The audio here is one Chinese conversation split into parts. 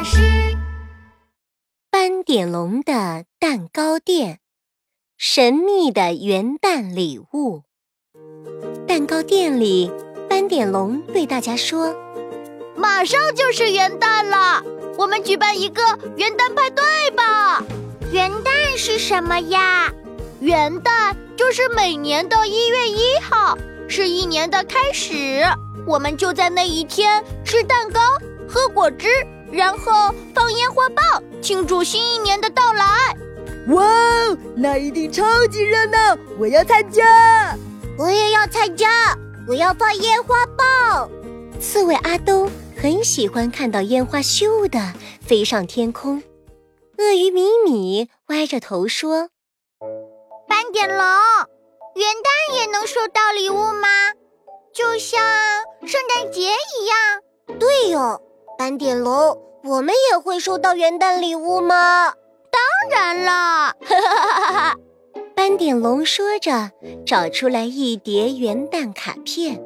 老师，斑点龙的蛋糕店，神秘的元旦礼物。蛋糕店里，斑点龙对大家说：“马上就是元旦了，我们举办一个元旦派对吧！元旦是什么呀？元旦就是每年的一月一号，是一年的开始。我们就在那一天吃蛋糕。”喝果汁，然后放烟花爆，庆祝新一年的到来。哇，那一定超级热闹！我要参加，我也要参加，我要放烟花爆。刺猬阿兜很喜欢看到烟花咻的飞上天空。鳄鱼米米歪着头说：“斑点龙，元旦也能收到礼物吗？就像圣诞节一样？”对哟。斑点龙，我们也会收到元旦礼物吗？当然啦！斑点龙说着，找出来一叠元旦卡片。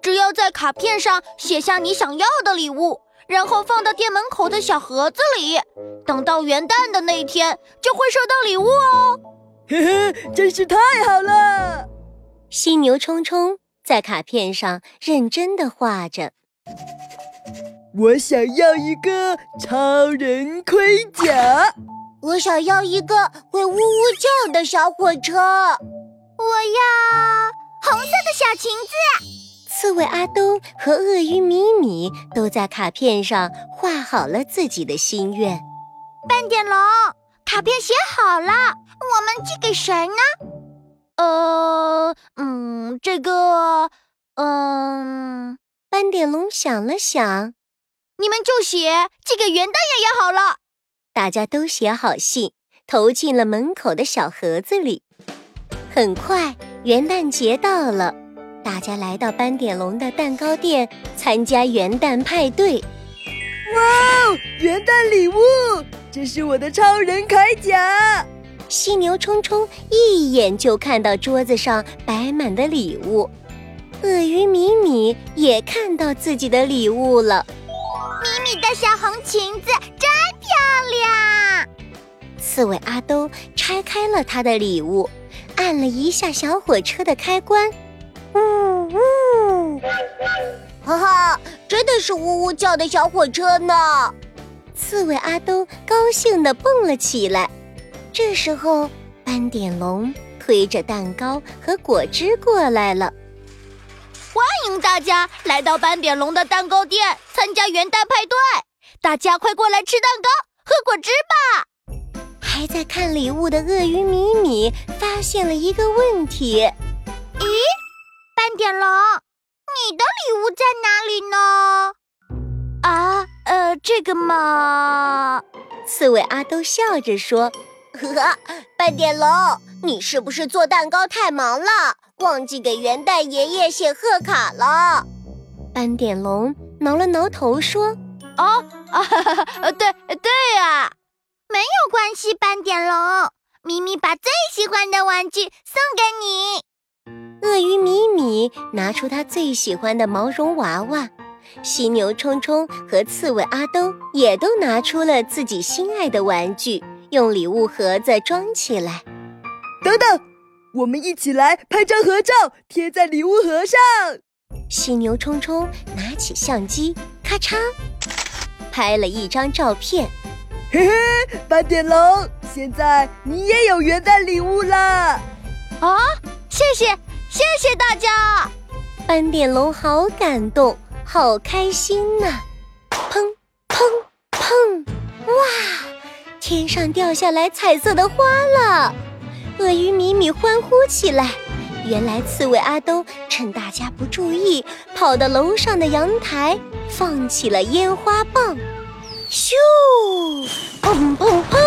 只要在卡片上写下你想要的礼物，然后放到店门口的小盒子里，等到元旦的那一天就会收到礼物哦。嘿嘿，真是太好了！犀牛冲冲在卡片上认真的画着。我想要一个超人盔甲，我想要一个会呜呜叫的小火车，我要红色的小裙子。刺猬阿东和鳄鱼米米都在卡片上画好了自己的心愿。斑点龙，卡片写好了，我们寄给谁呢？呃，嗯，这个，嗯，斑点龙想了想。你们就写寄给元旦爷爷好了。大家都写好信，投进了门口的小盒子里。很快，元旦节到了，大家来到斑点龙的蛋糕店参加元旦派对。哇哦，元旦礼物！这是我的超人铠甲。犀牛冲冲一眼就看到桌子上摆满的礼物。鳄鱼米米也看到自己的礼物了。米米的小红裙子真漂亮。刺猬阿兜拆开了他的礼物，按了一下小火车的开关，呜呜，哈哈，真的是呜呜叫的小火车呢！刺猬阿兜高兴地蹦了起来。这时候，斑点龙推着蛋糕和果汁过来了。欢迎大家来到斑点龙的蛋糕店参加元旦派对，大家快过来吃蛋糕、喝果汁吧！还在看礼物的鳄鱼米米发现了一个问题：咦，斑点龙，你的礼物在哪里呢？啊，呃，这个嘛……刺猬阿兜笑着说：“呵 呵，斑点龙，你是不是做蛋糕太忙了？”忘记给元旦爷爷写贺卡了，斑点龙挠了挠头说：“哦，啊，对对呀，没有关系，斑点龙，咪咪把最喜欢的玩具送给你。”鳄鱼米米拿出他最喜欢的毛绒娃娃，犀牛冲冲和刺猬阿兜也都拿出了自己心爱的玩具，用礼物盒子装起来。等等。我们一起来拍张合照，贴在礼物盒上。犀牛冲冲拿起相机，咔嚓，拍了一张照片。嘿嘿，斑点龙，现在你也有元旦礼物啦！啊，谢谢，谢谢大家！斑点龙好感动，好开心呐！砰砰砰！哇，天上掉下来彩色的花了。鳄鱼米米欢呼起来。原来刺猬阿东趁大家不注意，跑到楼上的阳台，放起了烟花棒。咻，砰砰砰！